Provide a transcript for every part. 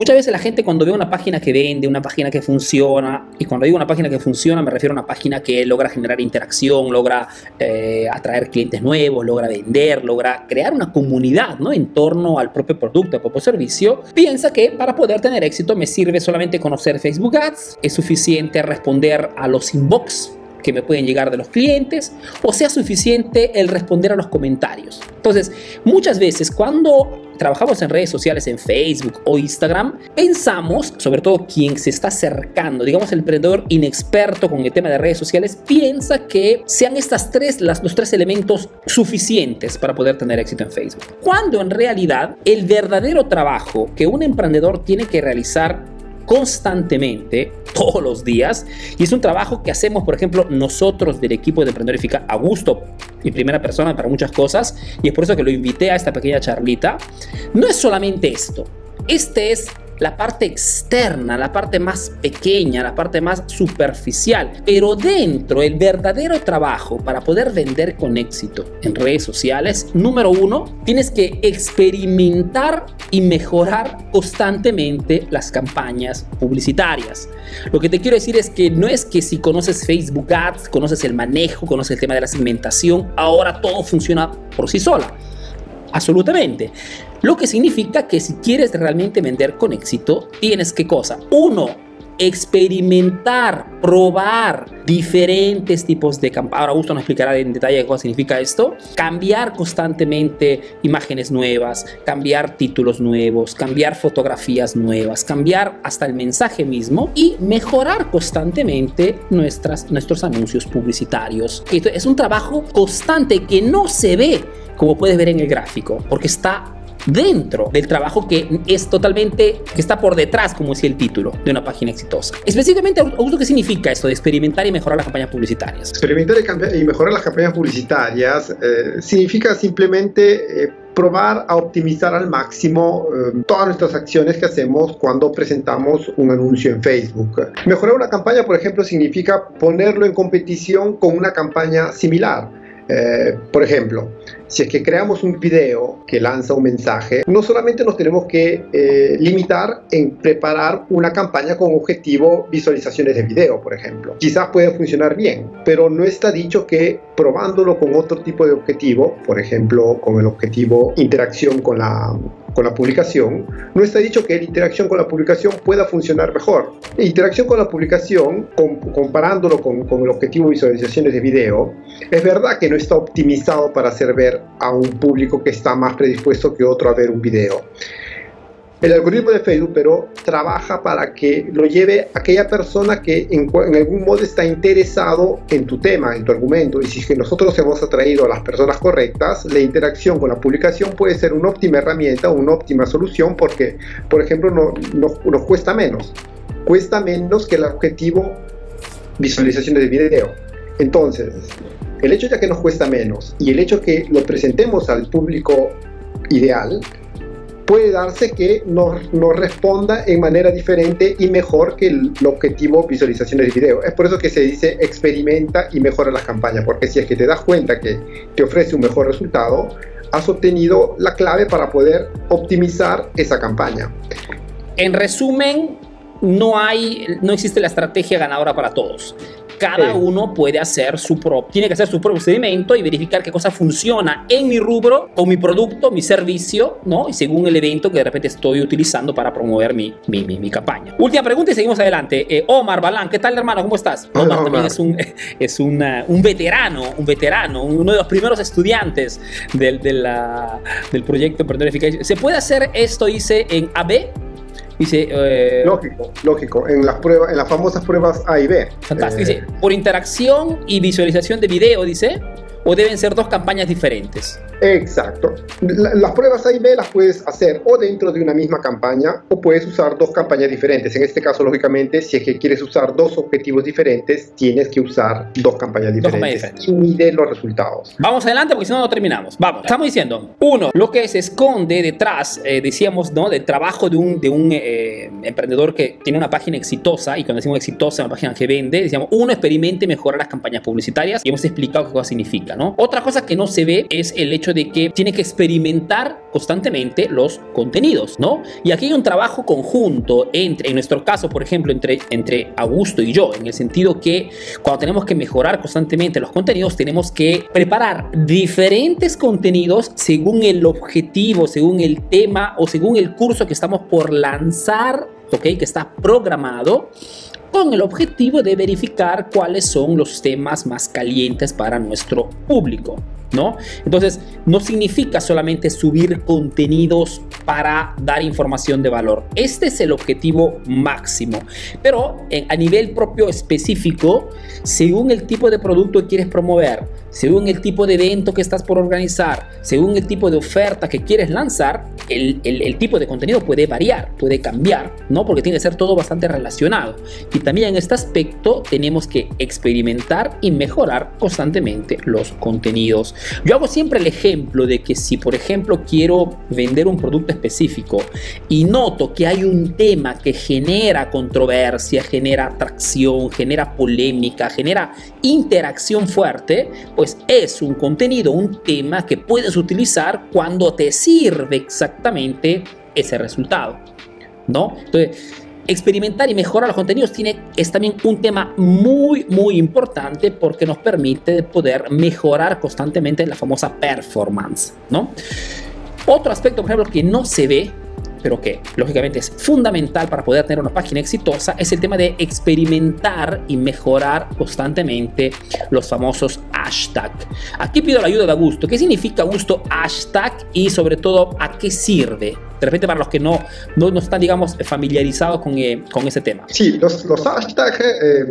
Muchas veces la gente cuando ve una página que vende, una página que funciona, y cuando digo una página que funciona me refiero a una página que logra generar interacción, logra eh, atraer clientes nuevos, logra vender, logra crear una comunidad ¿no? en torno al propio producto, al propio servicio, piensa que para poder tener éxito me sirve solamente conocer Facebook Ads, es suficiente responder a los inbox que me pueden llegar de los clientes o sea suficiente el responder a los comentarios. Entonces, muchas veces cuando trabajamos en redes sociales, en Facebook o Instagram, pensamos, sobre todo quien se está acercando, digamos el emprendedor inexperto con el tema de redes sociales, piensa que sean estas tres, las, los tres elementos suficientes para poder tener éxito en Facebook. Cuando en realidad el verdadero trabajo que un emprendedor tiene que realizar constantemente, todos los días, y es un trabajo que hacemos, por ejemplo, nosotros del equipo de Emprendedorifica a gusto, en primera persona para muchas cosas, y es por eso que lo invité a esta pequeña charlita. No es solamente esto, este es la parte externa, la parte más pequeña, la parte más superficial. Pero dentro, el verdadero trabajo para poder vender con éxito en redes sociales, número uno, tienes que experimentar y mejorar constantemente las campañas publicitarias. Lo que te quiero decir es que no es que si conoces Facebook Ads, conoces el manejo, conoces el tema de la segmentación, ahora todo funciona por sí sola. Absolutamente. Lo que significa que si quieres realmente vender con éxito, tienes que cosa? Uno, experimentar, probar diferentes tipos de campañas. Ahora Augusto nos explicará en detalle qué significa esto. Cambiar constantemente imágenes nuevas, cambiar títulos nuevos, cambiar fotografías nuevas, cambiar hasta el mensaje mismo y mejorar constantemente nuestras, nuestros anuncios publicitarios. Esto es un trabajo constante que no se ve como puedes ver en el gráfico, porque está dentro del trabajo que es totalmente, que está por detrás, como decía el título, de una página exitosa. Específicamente, Augusto, ¿qué significa esto de experimentar y mejorar las campañas publicitarias? Experimentar y, mejorar las campañas publicitarias eh, significa simplemente... Eh, probar a optimizar al máximo eh, todas nuestras acciones que hacemos cuando presentamos un anuncio en Facebook. Mejorar una campaña, por ejemplo, significa ponerlo en competición con una campaña similar. Eh, por ejemplo, si es que creamos un video que lanza un mensaje, no solamente nos tenemos que eh, limitar en preparar una campaña con objetivo visualizaciones de video, por ejemplo. Quizás puede funcionar bien, pero no está dicho que probándolo con otro tipo de objetivo, por ejemplo, con el objetivo interacción con la, con la publicación, no está dicho que la interacción con la publicación pueda funcionar mejor. La interacción con la publicación, comparándolo con, con, el objetivo de visualizaciones de video, es verdad que no está optimizado para hacer ver a un público que está más predispuesto que otro a ver un video. El algoritmo de Facebook, pero trabaja para que lo lleve aquella persona que en, algún modo está interesado en tu tema, en tu argumento. Y si es que nosotros hemos atraído a las personas correctas, la interacción con la publicación puede ser una óptima herramienta, una óptima solución, porque, por ejemplo, no, nos cuesta menos. Cuesta menos que el objetivo visualizaciones de video. Entonces, el hecho ya que nos cuesta menos y el hecho que lo presentemos al público ideal, puede darse que nos, responda en manera diferente y mejor que el, objetivo visualizaciones de video. Es por eso que se dice experimenta y mejora las campañas, porque si es que te das cuenta que te ofrece un mejor resultado, has obtenido la clave para poder optimizar esa campaña. En resumen, no hay, no existe la estrategia ganadora para todos cada uno puede hacer su propio, tiene que hacer su propio procedimiento y verificar qué cosa funciona en mi rubro, con mi producto, mi servicio, ¿no? Y según el evento que de repente estoy utilizando para promover mi, mi, mi, campaña. Última pregunta y seguimos adelante. Eh, Omar Balán, ¿qué tal hermano? ¿Cómo estás? Omar también es, un, es un veterano, un veterano, uno de los primeros estudiantes del, del proyecto Emprendedor ¿Se puede hacer esto, dice, en AB? Dice, eh, lógico, lógico. En las pruebas, en las famosas pruebas A y B. Fantástico. dice, por interacción y visualización de video, dice, o deben ser dos campañas diferentes. Exacto. las pruebas A y B las puedes hacer o dentro de una misma campaña o puedes usar dos campañas diferentes. En este caso, lógicamente, si es que quieres usar dos objetivos diferentes, tienes que usar dos campañas diferentes, y mide los resultados. Vamos adelante porque si no, no terminamos. Vamos. Estamos diciendo, uno, lo que se esconde detrás, eh, decíamos, ¿no? Del trabajo de un, de un eh, emprendedor que tiene una página exitosa y cuando decimos exitosa, una página que vende, decíamos, uno, experimente y mejora las campañas publicitarias y hemos explicado qué cosa significa. ¿No? Otra cosa que no se ve es el hecho de que tiene que experimentar constantemente los contenidos, ¿no? Y aquí hay un trabajo conjunto entre, en nuestro caso, por ejemplo, entre, entre Augusto y yo, en el sentido que cuando tenemos que mejorar constantemente los contenidos, tenemos que preparar diferentes contenidos según el objetivo, según el tema o según el curso que estamos por lanzar, ¿ok? Que está programado con el objetivo de verificar cuáles son los temas más calientes para nuestro público. ¿No? Entonces, no significa solamente subir contenidos para dar información de valor. Este es el objetivo máximo. Pero a nivel propio específico, según el tipo de producto que quieres promover, según el tipo de evento que estás por organizar, según el tipo de oferta que quieres lanzar, el, el, tipo de contenido puede variar, puede cambiar, ¿no? Porque tiene que ser todo bastante relacionado. Y también en este aspecto tenemos que experimentar y mejorar constantemente los contenidos. Yo hago siempre el ejemplo de que si, por ejemplo, quiero vender un producto específico y noto que hay un tema que genera controversia, genera atracción, genera polémica, genera interacción fuerte, pues es un contenido, un tema que puedes utilizar cuando te sirve exactamente ese resultado, ¿no? Entonces, experimentar y mejorar los contenidos tiene, es también un tema muy, muy importante porque nos permite poder mejorar constantemente la famosa performance, ¿no? Otro aspecto, por ejemplo, que no se ve pero que lógicamente es fundamental para poder tener una página exitosa, es el tema de experimentar y mejorar constantemente los famosos hashtags. Aquí pido la ayuda de Augusto. ¿Qué significa Augusto hashtag y sobre todo a qué sirve? De repente para los que no, no, están, digamos, familiarizados con, eh, con ese tema. Sí, los, los hashtags, eh,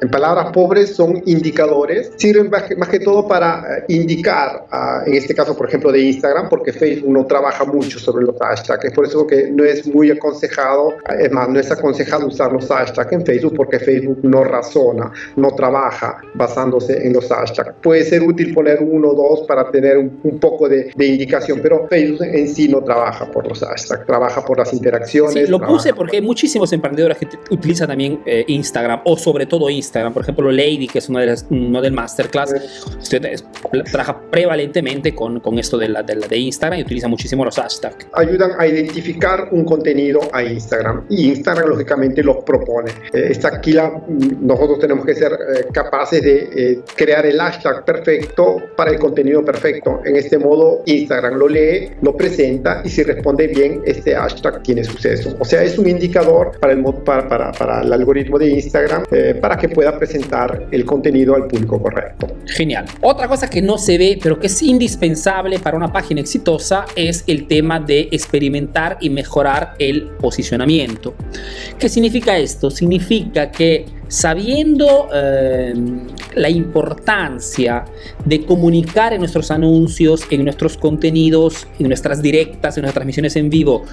en palabras pobres, son indicadores. Sirven más que, todo para eh, indicar, ah, en este caso, por ejemplo, de Instagram, porque Facebook no trabaja mucho sobre los hashtags. Es por eso que no es muy aconsejado, es más, no es aconsejado usar los hashtags en Facebook porque Facebook no razona, no trabaja basándose en los hashtags. Puede ser útil poner uno o dos para tener un, poco de, de, indicación, pero Facebook en sí no trabaja por los trabaja por las interacciones. Sí, lo puse porque hay muchísimos emprendedores que utilizan también eh, Instagram o sobre todo Instagram. Por ejemplo, Lady, que es una de las, uno del masterclass, trabaja prevalentemente con, con esto de, la, de, de, Instagram y utiliza muchísimo los hashtags. Ayudan a identificar un contenido a Instagram y Instagram lógicamente los propone. Eh, esta aquí la, nosotros tenemos que ser eh, capaces de crear el hashtag perfecto para el contenido perfecto. En este modo Instagram lo lee, lo presenta y si responde bien, este hashtag tiene suceso. O sea, es un indicador para el, para, para, para el algoritmo de Instagram eh, para que pueda presentar el contenido al público correcto. Genial. Otra cosa que no se ve, pero que es indispensable para una página exitosa, es el tema de experimentar y mejorar el posicionamiento. ¿Qué significa esto? Significa que sabiendo eh, la importancia de comunicar en nuestros anuncios, en nuestros contenidos, en nuestras directas, en nuestras transmisiones en vivo,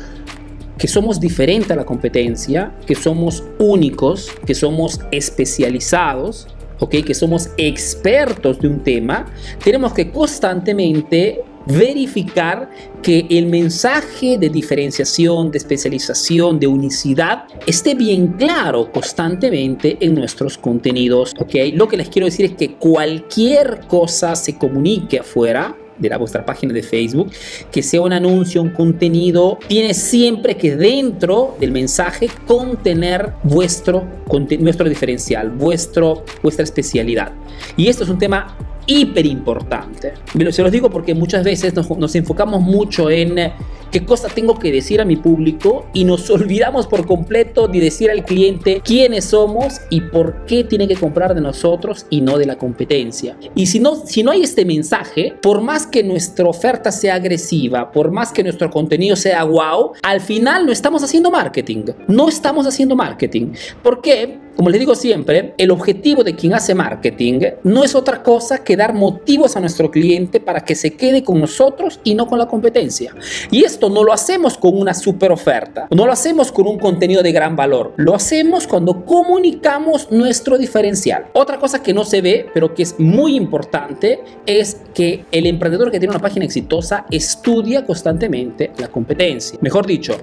que somos diferentes a la competencia, que somos únicos, que somos especializados, ¿okay? que somos expertos de un tema, tenemos que constantemente verificar que el mensaje de diferenciación, de especialización, de unicidad esté bien claro constantemente en nuestros contenidos. ¿ok? Lo que les quiero decir es que cualquier cosa se comunique afuera de la, vuestra página de Facebook, que sea un anuncio, un contenido, tiene siempre que dentro del mensaje contener vuestro, nuestro diferencial, vuestro, vuestra especialidad. Y esto es un tema hiper importante. Se los digo porque muchas veces nos, nos enfocamos mucho en qué cosa tengo que decir a mi público y nos olvidamos por completo de decir al cliente quiénes somos y por qué tiene que comprar de nosotros y no de la competencia. Y si no, si no hay este mensaje, por más que nuestra oferta sea agresiva, por más que nuestro contenido sea wow, al final no estamos haciendo marketing. No estamos haciendo marketing. ¿Por qué? Como les digo siempre, el objetivo de quien hace marketing no es otra cosa que dar motivos a nuestro cliente para que se quede con nosotros y no con la competencia. Y esto no lo hacemos con una super oferta, no lo hacemos con un contenido de gran valor, lo hacemos cuando comunicamos nuestro diferencial. Otra cosa que no se ve, pero que es muy importante, es que el emprendedor que tiene una página exitosa estudia constantemente la competencia. Mejor dicho,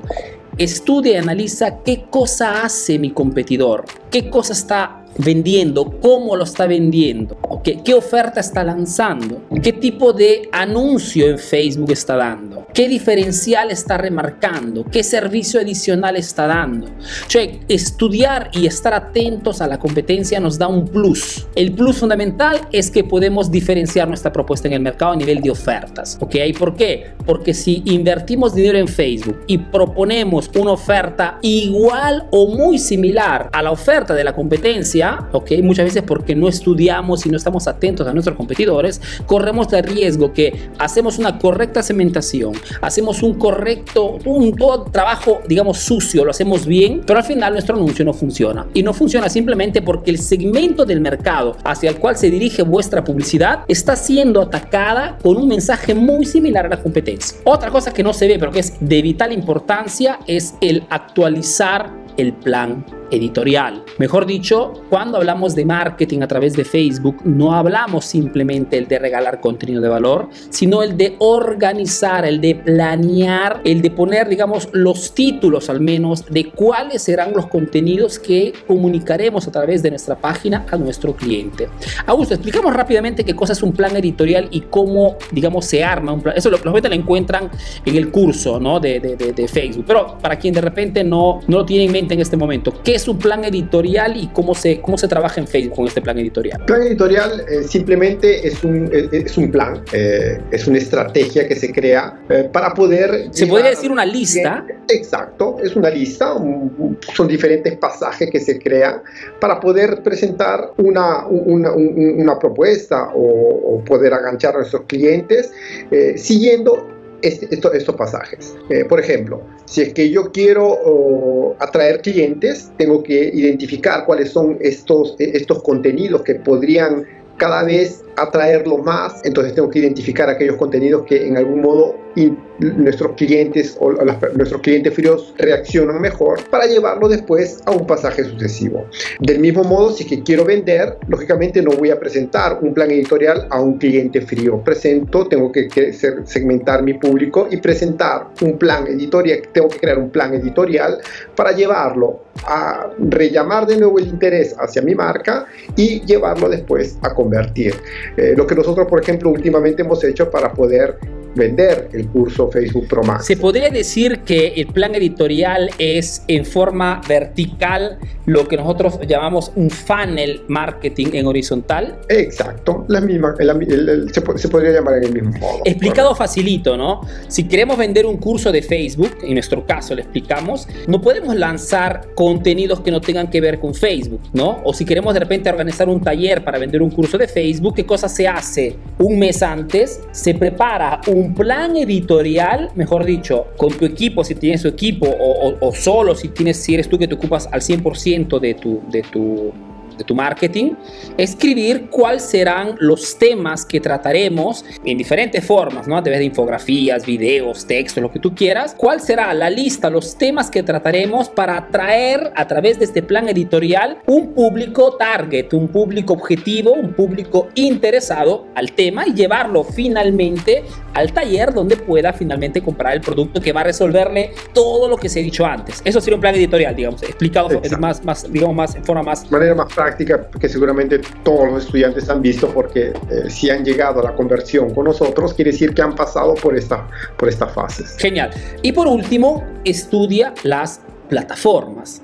estudia y analiza qué cosa hace mi competidor, qué cosa está vendiendo, cómo lo está vendiendo, qué oferta está lanzando, qué tipo de anuncio en Facebook está dando, qué diferencial está remarcando, qué servicio adicional está dando. Cioè, estudiar y estar atentos a la competencia nos da un plus. El plus fundamental es que podemos diferenciar nuestra propuesta en el mercado a nivel de ofertas. ¿Por qué? Porque si invertimos dinero en Facebook y proponemos una oferta igual o muy similar a la oferta de la competencia, ¿ok? Muchas veces porque no estudiamos y no estamos atentos a nuestros competidores, corremos el riesgo que hacemos una correcta segmentación, hacemos un correcto, un todo trabajo, digamos, sucio, lo hacemos bien, pero al final nuestro anuncio no funciona. Y no funciona simplemente porque el segmento del mercado hacia el cual se dirige vuestra publicidad está siendo atacada con un mensaje muy similar a la competencia. Otra cosa que no se ve, pero que es de vital importancia, es el actualizar el plan editorial. Mejor dicho, cuando hablamos de marketing a través de Facebook, no hablamos simplemente el de regalar contenido de valor, sino el de organizar, el de planear, el de poner, digamos, los títulos al menos de cuáles serán los contenidos que comunicaremos a través de nuestra página a nuestro cliente. Augusto, explicamos rápidamente qué cosa es un plan editorial y cómo, digamos, se arma un plan. Eso lo, lo encuentran en el curso ¿no? de, de, de, Facebook, pero para quien de repente no, no lo tiene en mente en este momento, ¿qué es un plan editorial y cómo se, cómo se trabaja en Facebook con este plan editorial? Plan editorial eh, simplemente es un, eh, es un plan, eh, es una estrategia que se crea para poder... Se podría decir una lista. Exacto, es una lista, son diferentes pasajes que se crean para poder presentar una, una, una propuesta o, o, poder aganchar a nuestros clientes siguiendo este, estos pasajes. Eh, por ejemplo, si es que yo quiero atraer clientes, tengo que identificar cuáles son estos, estos contenidos que podrían cada vez atraerlo más, entonces tengo que identificar aquellos contenidos que en algún modo nuestros clientes o nuestros clientes fríos reaccionan mejor para llevarlo después a un pasaje sucesivo. Del mismo modo, si que quiero vender, lógicamente no voy a presentar un plan editorial a un cliente frío. Presento, tengo que, segmentar mi público y presentar un plan editorial, tengo que crear un plan editorial para llevarlo a rellamar de nuevo el interés hacia mi marca y llevarlo después a convertir. Eh, lo que nosotros, por ejemplo, últimamente hemos hecho para poder vender el curso Facebook Pro Max. Se podría decir que el plan editorial es en forma vertical lo que nosotros llamamos un funnel marketing en horizontal. Exacto, la misma, se, podría llamar en el mismo modo. Explicado facilito, ¿no? Si queremos vender un curso de Facebook, en nuestro caso le explicamos, no podemos lanzar contenidos que no tengan que ver con Facebook, ¿no? O si queremos de repente organizar un taller para vender un curso de Facebook, ¿qué cosa se hace? Un mes antes se prepara un un plan editorial, mejor dicho, con tu equipo, si tienes tu equipo, o, solo si, tienes, si eres tú que te ocupas al 100% de tu, de tu de tu marketing, escribir cuáles serán los temas que trataremos en diferentes formas, ¿no? A través de infografías, videos, textos, lo que tú quieras. ¿Cuál será la lista, los temas que trataremos para atraer a través de este plan editorial un público target, un público objetivo, un público interesado al tema y llevarlo finalmente al taller donde pueda finalmente comprar el producto que va a resolverle todo lo que se ha dicho antes. Eso sería un plan editorial, digamos, explicado más, más, digamos, más en forma más... manera más práctica que seguramente todos los estudiantes han visto porque eh, si han llegado a la conversión con nosotros, quiere decir que han pasado por esta, por esta fase. Genial. Y por último, estudia las plataformas.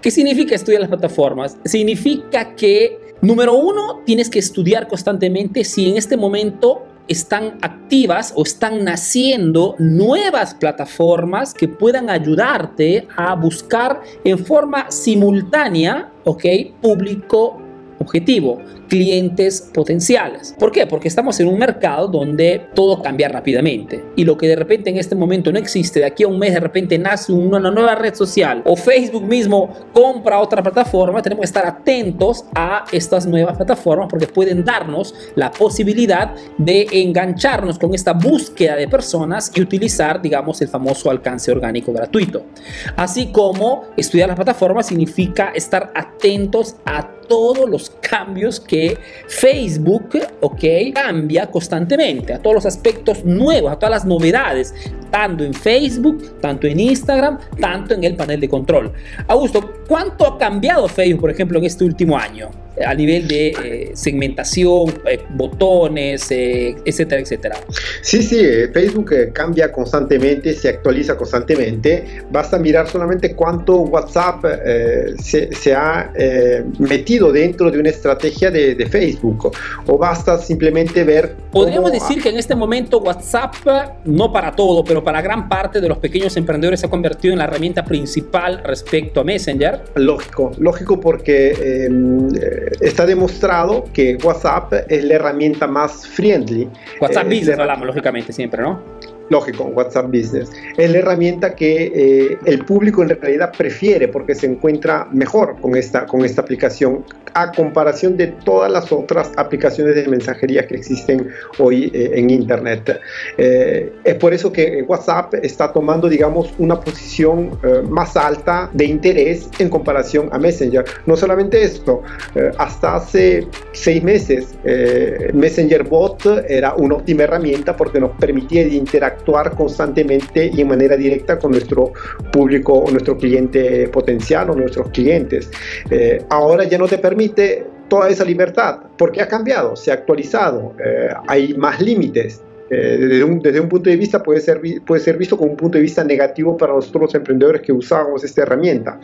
¿Qué significa estudiar las plataformas? Significa que, número uno, tienes que estudiar constantemente si en este momento están activas o están naciendo nuevas plataformas que puedan ayudarte a buscar en forma simultánea, ¿ok? Público objetivo, clientes potenciales. ¿Por qué? Porque estamos en un mercado donde todo cambia rápidamente y lo que de repente en este momento no existe, de aquí a un mes de repente nace una nueva red social o Facebook mismo compra otra plataforma, tenemos que estar atentos a estas nuevas plataformas porque pueden darnos la posibilidad de engancharnos con esta búsqueda de personas y utilizar, digamos, el famoso alcance orgánico gratuito. Así como estudiar las plataformas significa estar atentos a todos los cambios que Facebook, ok, cambia constantemente, a todos los aspectos nuevos, a todas las novedades, tanto en Facebook, tanto en Instagram, tanto en el panel de control. Augusto, ¿cuánto ha cambiado Facebook, por ejemplo, en este último año? A nivel de eh, segmentación, eh, botones, eh, etcétera, etcétera. Sí, sí, Facebook cambia constantemente, se actualiza constantemente. Basta mirar solamente cuánto WhatsApp se, ha metido dentro de una estrategia de, Facebook. O basta simplemente ver... Podríamos decir que en este momento WhatsApp, no para todo, pero para gran parte de los pequeños emprendedores se ha convertido en la herramienta principal respecto a Messenger. Lógico, lógico porque está demostrado que WhatsApp es la herramienta más friendly. WhatsApp eh, Business hablamos, lógicamente, siempre, ¿no? Lógico, WhatsApp Business. Es la herramienta que eh, el público en realidad prefiere porque se encuentra mejor con esta, con esta aplicación a comparación de todas las otras aplicaciones de mensajería que existen hoy eh, en Internet. Eh, es por eso que WhatsApp está tomando, digamos, una posición más alta de interés en comparación a Messenger. No solamente esto, hasta hace seis meses Messenger Bot era una óptima herramienta porque nos permitía interactuar actuar constantemente y en manera directa con nuestro público o nuestro cliente potencial o nuestros clientes. Eh, ahora ya no te permite toda esa libertad porque ha cambiado, se ha actualizado, eh, hay más límites. Eh, desde, un, desde, un, punto de vista puede ser, puede ser visto como un punto de vista negativo para nosotros los emprendedores que usamos esta herramienta.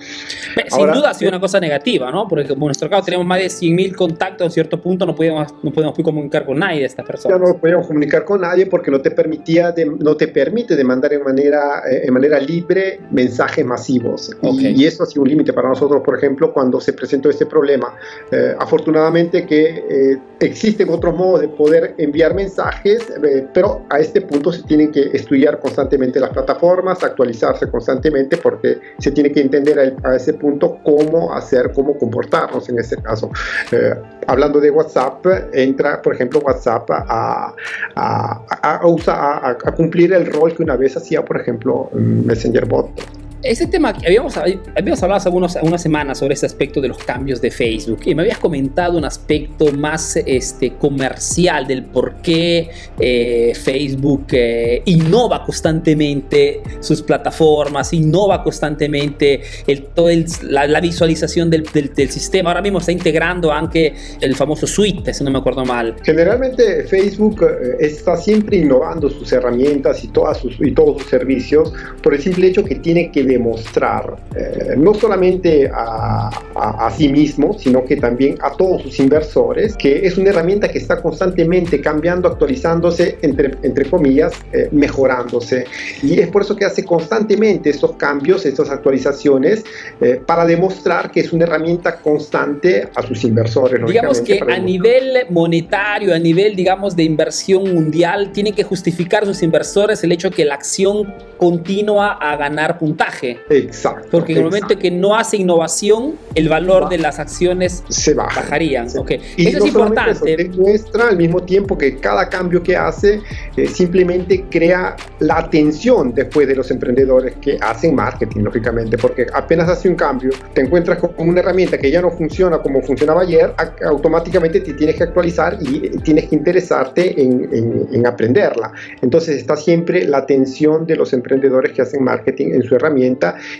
Sin duda ha sido una cosa negativa, ¿no? Porque como en nuestro caso tenemos más de 100.000 contactos, en cierto punto no podemos, no podemos comunicar con nadie de estas personas. Ya no podemos comunicar con nadie porque no te, permitía no te permite demandar en manera, eh, en manera libre mensajes masivos. Y, eso ha sido un límite para nosotros, por ejemplo, cuando se presentó este problema. Eh, afortunadamente que existen otros modos de poder enviar mensajes, pero a este punto se tienen que estudiar constantemente las plataformas, actualizarse constantemente porque se tiene que entender a, ese punto cómo hacer, cómo comportarnos en este caso. Eh, hablando de WhatsApp, entra, por ejemplo, WhatsApp a, a, a, cumplir el rol que una vez hacía, por ejemplo, Messenger Bot ese tema, habíamos, habíamos hablado hace algunos, algunas semanas sobre ese aspecto de los cambios de Facebook y me habías comentado un aspecto más este, comercial del por qué eh, Facebook eh, innova constantemente sus plataformas, innova constantemente el, todo la, visualización del, del, sistema. Ahora mismo está integrando aunque el famoso suite, si no me acuerdo mal. Generalmente Facebook eh, está siempre innovando sus herramientas y, todas sus, y todos sus servicios por el simple hecho que tiene que demostrar eh, no solamente a, a, sí mismo, sino que también a todos sus inversores, que es una herramienta que está constantemente cambiando, actualizándose, entre, entre comillas, eh, mejorándose. Y es por eso que hace constantemente estos cambios, estas actualizaciones, eh, para demostrar que es una herramienta constante a sus inversores. Digamos que a nivel monetario, a nivel, digamos, de inversión mundial, tiene que justificar a sus inversores el hecho que la acción continúa a ganar puntaje. Exacto. Porque en el momento que no hace innovación, el valor de las acciones se bajarían. Y eso es importante. demuestra al mismo tiempo que cada cambio que hace eh, simplemente crea la atención después de los emprendedores que hacen marketing, lógicamente, porque apenas hace un cambio, te encuentras con una herramienta que ya no funciona como funcionaba ayer, automáticamente te tienes que actualizar y tienes que interesarte en, en aprenderla. Entonces está siempre la atención de los emprendedores que hacen marketing en su herramienta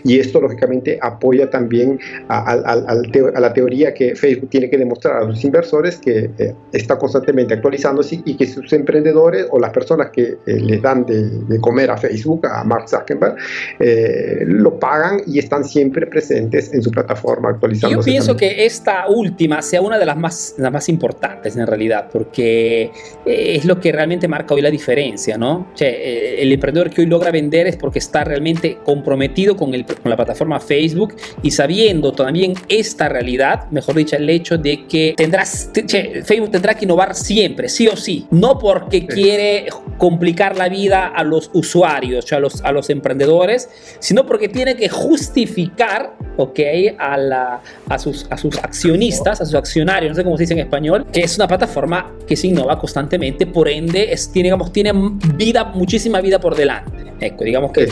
y esto lógicamente apoya también a, la teoría que Facebook tiene que demostrar a sus inversores que eh, está constantemente actualizándose y que sus emprendedores o las personas que eh, les dan de, comer a Facebook, a Mark Zuckerberg, eh, lo pagan y están siempre presentes en su plataforma actualizándose. Yo pienso que esta última sea una de las más, las más importantes en realidad, porque es lo que realmente marca hoy la diferencia, ¿no? el emprendedor que hoy logra vender es porque está realmente comprometido con, el, con la plataforma Facebook y sabiendo también esta realidad, mejor dicho, el hecho de que tendrás, Facebook tendrá que innovar siempre, sí o sí, no porque quiere complicar la vida a los usuarios, a los, a los emprendedores, sino porque tiene que justificar, ok, a, la, a, sus, a sus accionistas, a sus accionarios, no sé cómo se dice en español, que es una plataforma que se innova constantemente, por ende, es, tiene, digamos, tiene vida, muchísima vida por delante. Eco, digamos que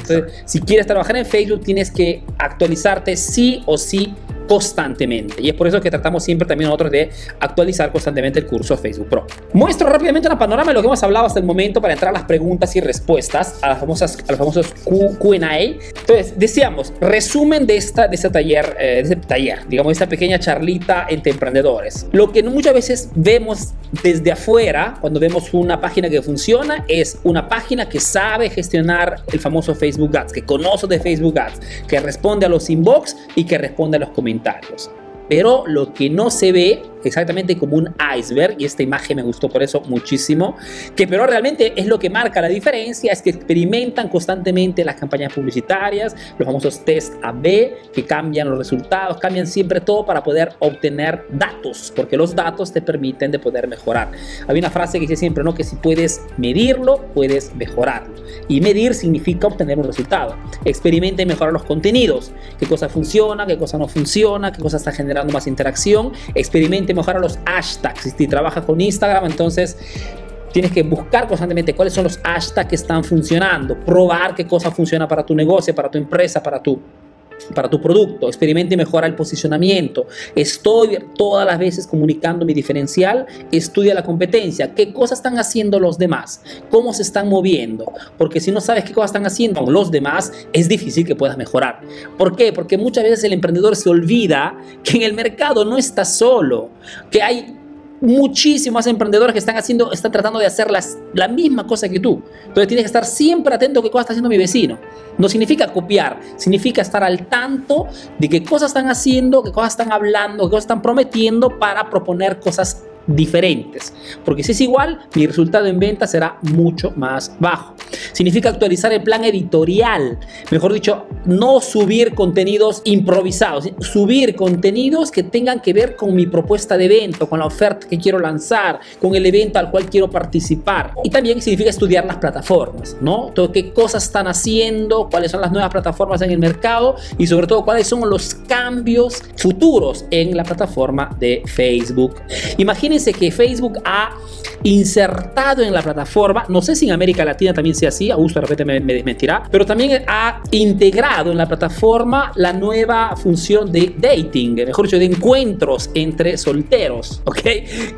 si quieres trabajar en Facebook tienes que actualizarte sí o sí constantemente. Y es por eso que tratamos siempre también nosotros de actualizar constantemente el curso Facebook Pro. Muestro rápidamente una panorama de lo que hemos hablado hasta el momento para entrar a las preguntas y respuestas a, las famosas, a los famosos Q&A. Entonces, decíamos, resumen de, esta, de este taller, eh, de este taller, digamos, de esta pequeña charlita entre emprendedores. Lo que muchas veces vemos desde afuera, cuando vemos una página que funciona, es una página que sabe gestionar el famoso Facebook Ads, que conoce de Facebook Ads, que responde a los inbox y que responde a los comentarios. Pero lo que no se ve exactamente como un iceberg y esta imagen me gustó por eso muchísimo, que pero realmente es lo que marca la diferencia, es que experimentan constantemente las campañas publicitarias, los famosos test A-B, que cambian los resultados, cambian siempre todo para poder obtener datos, porque los datos te permiten de poder mejorar. Había una frase que dice siempre, ¿no? Que si puedes medirlo, puedes mejorarlo. Y medir significa obtener un resultado. Experimenta y mejora los contenidos, qué cosa funciona, qué cosa no funciona, qué cosa está generando más interacción, experimenta mejorar los hashtags. Si trabajas con Instagram, entonces tienes que buscar constantemente cuáles son los hashtags que están funcionando, probar qué cosa funciona para tu negocio, para tu empresa, para tu para tu producto, experimenta y mejora el posicionamiento. Estoy todas las veces comunicando mi diferencial, estudia la competencia, qué cosas están haciendo los demás, cómo se están moviendo, porque si no sabes qué cosas están haciendo los demás, es difícil que puedas mejorar. ¿Por qué? Porque muchas veces el emprendedor se olvida que en el mercado no está solo, que hay muchísimos emprendedores que están haciendo, están tratando de hacer las, la misma cosa que tú. Entonces tienes que estar siempre atento a qué cosa está haciendo mi vecino. No significa copiar, significa estar al tanto de qué cosas están haciendo, qué cosas están hablando, qué cosas están prometiendo para proponer cosas diferentes. Porque si es igual, mi resultado en venta será mucho más bajo. Significa actualizar el plan editorial. Mejor dicho, no subir contenidos improvisados, subir contenidos que tengan que ver con mi propuesta de evento, con la oferta que quiero lanzar, con el evento al cual quiero participar. Y también significa estudiar las plataformas, ¿no? Todo qué cosas están haciendo, cuáles son las nuevas plataformas en el mercado y sobre todo cuáles son los cambios futuros en la plataforma de Facebook. Imagínense que Facebook ha insertado en la plataforma, no sé si en América Latina también sea así, Augusto de repente me, me desmentirá, pero también ha integrado en la plataforma la nueva función de dating, mejor dicho, de encuentros entre solteros, ¿ok?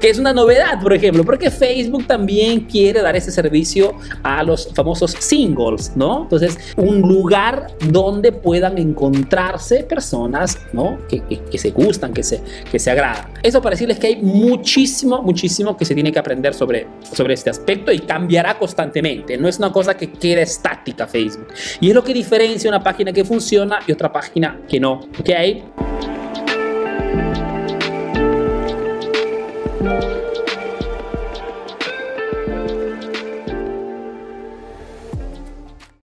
Que es una novedad, por ejemplo, porque Facebook también quiere dar ese servicio a los famosos singles, ¿no? Entonces, un lugar donde puedan encontrarse personas, ¿no? Que, se gustan, que se, que se agradan. Eso para decirles que hay muchísimos muchísimo, muchísimo que se tiene que aprender sobre, sobre este aspecto y cambiará constantemente. No es una cosa que quede estática Facebook. Y es lo que diferencia una página que funciona y otra página que no. ¿Ok?